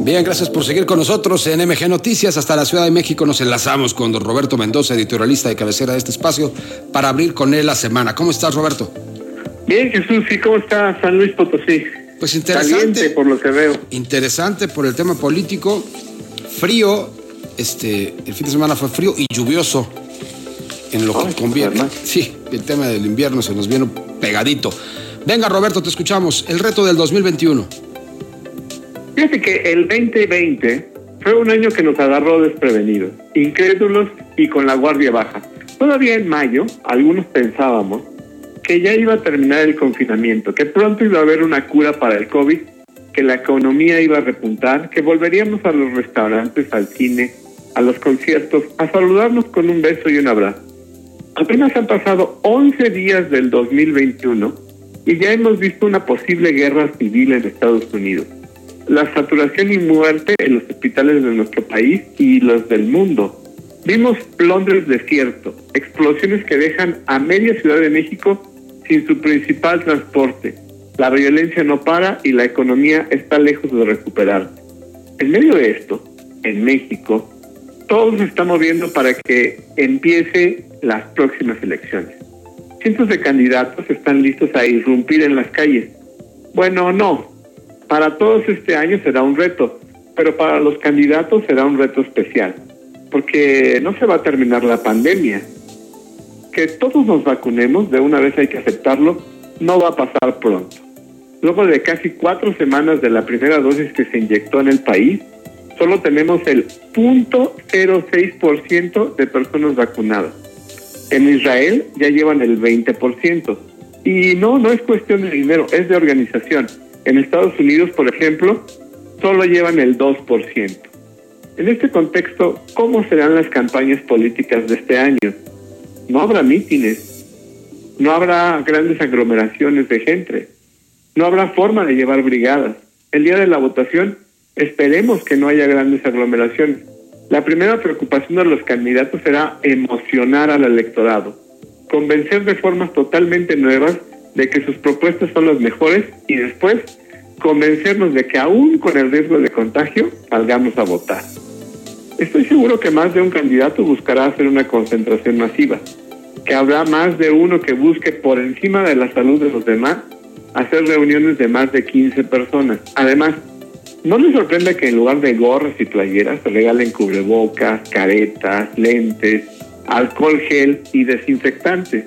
Bien, gracias por seguir con nosotros en MG Noticias. Hasta la Ciudad de México nos enlazamos con don Roberto Mendoza, editorialista de cabecera de este espacio, para abrir con él la semana. ¿Cómo estás, Roberto? Bien, Jesús, ¿y cómo está San Luis Potosí? Pues interesante. Caliente, por lo que veo. Interesante por el tema político. Frío, este, el fin de semana fue frío y lluvioso en lo que conviene. Sí, el tema del invierno se nos viene pegadito. Venga, Roberto, te escuchamos. El reto del 2021. Fíjate que el 2020 fue un año que nos agarró desprevenidos, incrédulos y con la guardia baja. Todavía en mayo, algunos pensábamos que ya iba a terminar el confinamiento, que pronto iba a haber una cura para el COVID, que la economía iba a repuntar, que volveríamos a los restaurantes, al cine, a los conciertos, a saludarnos con un beso y un abrazo. Apenas han pasado 11 días del 2021 y ya hemos visto una posible guerra civil en Estados Unidos. La saturación y muerte en los hospitales de nuestro país y los del mundo. Vimos Londres desierto, explosiones que dejan a media Ciudad de México sin su principal transporte. La violencia no para y la economía está lejos de recuperarse. En medio de esto, en México, todo se está moviendo para que empiece las próximas elecciones. Cientos de candidatos están listos a irrumpir en las calles. Bueno, no. Para todos este año será un reto, pero para los candidatos será un reto especial, porque no se va a terminar la pandemia. Que todos nos vacunemos, de una vez hay que aceptarlo, no va a pasar pronto. Luego de casi cuatro semanas de la primera dosis que se inyectó en el país, solo tenemos el 0.06% de personas vacunadas. En Israel ya llevan el 20%. Y no, no es cuestión de dinero, es de organización. En Estados Unidos, por ejemplo, solo llevan el 2%. En este contexto, ¿cómo serán las campañas políticas de este año? No habrá mítines, no habrá grandes aglomeraciones de gente, no habrá forma de llevar brigadas. El día de la votación esperemos que no haya grandes aglomeraciones. La primera preocupación de los candidatos será emocionar al electorado, convencer de formas totalmente nuevas de que sus propuestas son las mejores y después convencernos de que aún con el riesgo de contagio salgamos a votar. Estoy seguro que más de un candidato buscará hacer una concentración masiva, que habrá más de uno que busque por encima de la salud de los demás hacer reuniones de más de 15 personas. Además, no les sorprende que en lugar de gorras y playeras se regalen cubrebocas, caretas, lentes, alcohol gel y desinfectantes.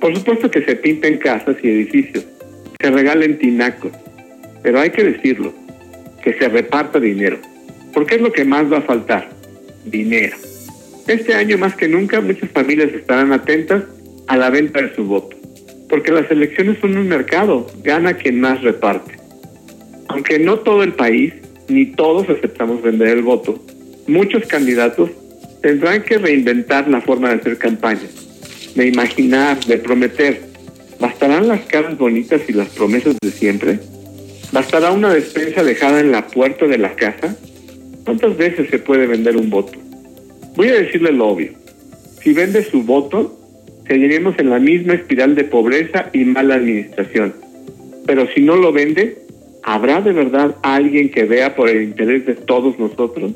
Por supuesto que se pinten casas y edificios, se regalen tinacos, pero hay que decirlo, que se reparta dinero, porque es lo que más va a faltar, dinero. Este año más que nunca muchas familias estarán atentas a la venta de su voto, porque las elecciones son un mercado, gana quien más reparte. Aunque no todo el país, ni todos aceptamos vender el voto, muchos candidatos tendrán que reinventar la forma de hacer campaña, de imaginar, de prometer. ¿Bastarán las caras bonitas y las promesas de siempre? ¿Bastará una despensa dejada en la puerta de la casa? ¿Cuántas veces se puede vender un voto? Voy a decirle lo obvio. Si vende su voto, seguiremos en la misma espiral de pobreza y mala administración. Pero si no lo vende, ¿habrá de verdad alguien que vea por el interés de todos nosotros?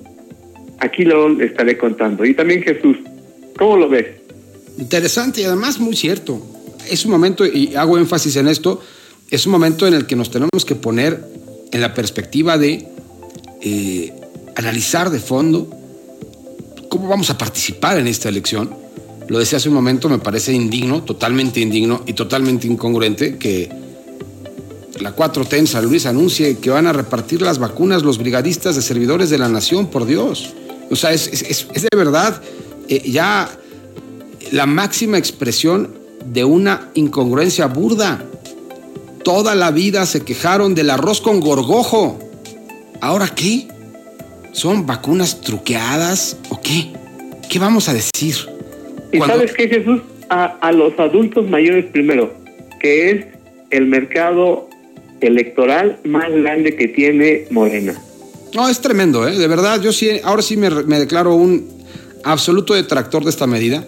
Aquí lo estaré contando. Y también Jesús, ¿cómo lo ves? Interesante y además muy cierto. Es un momento, y hago énfasis en esto, es un momento en el que nos tenemos que poner en la perspectiva de eh, analizar de fondo cómo vamos a participar en esta elección. Lo decía hace un momento, me parece indigno, totalmente indigno y totalmente incongruente que la 4T en San Luis anuncie que van a repartir las vacunas los brigadistas de servidores de la nación, por Dios. O sea, es, de verdad eh, ya la máxima expresión de una incongruencia burda. Toda la vida se quejaron del arroz con gorgojo. ¿Ahora qué? ¿Son vacunas truqueadas o qué? ¿Qué vamos a decir? ¿Y Cuando- sabes qué, Jesús? A, a los adultos mayores primero, que es el mercado electoral más grande que tiene Morena. No, es tremendo, ¿eh? De verdad, yo sí, ahora sí me, me declaro un absoluto detractor de esta medida.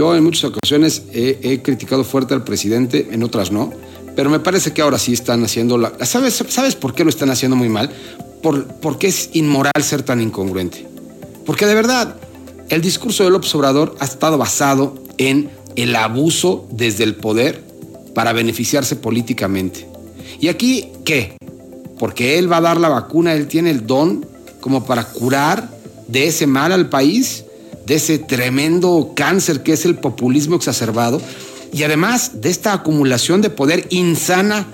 Yo en muchas ocasiones he, criticado fuerte al presidente, en otras no, pero me parece que ahora sí están haciendo la... ¿Sabes, ¿sabes por qué lo están haciendo muy mal? Por, porque es inmoral ser tan incongruente. Porque de verdad, el discurso del observador ha estado basado en el abuso desde el poder para beneficiarse políticamente. ¿Y aquí qué? Porque él va a dar la vacuna, él tiene el don como para curar de ese mal al país, de ese tremendo cáncer que es el populismo exacerbado, y además de esta acumulación de poder insana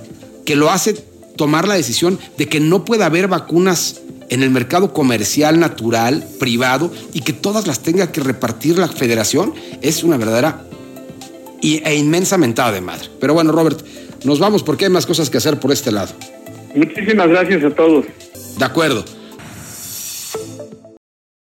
que lo hace tomar la decisión de que no puede haber vacunas en el mercado comercial, natural, privado, y que todas las tenga que repartir la federación, es una verdadera e inmensa mentada de madre. Pero bueno, Robert, nos vamos porque hay más cosas que hacer por este lado. Muchísimas gracias a todos. De acuerdo.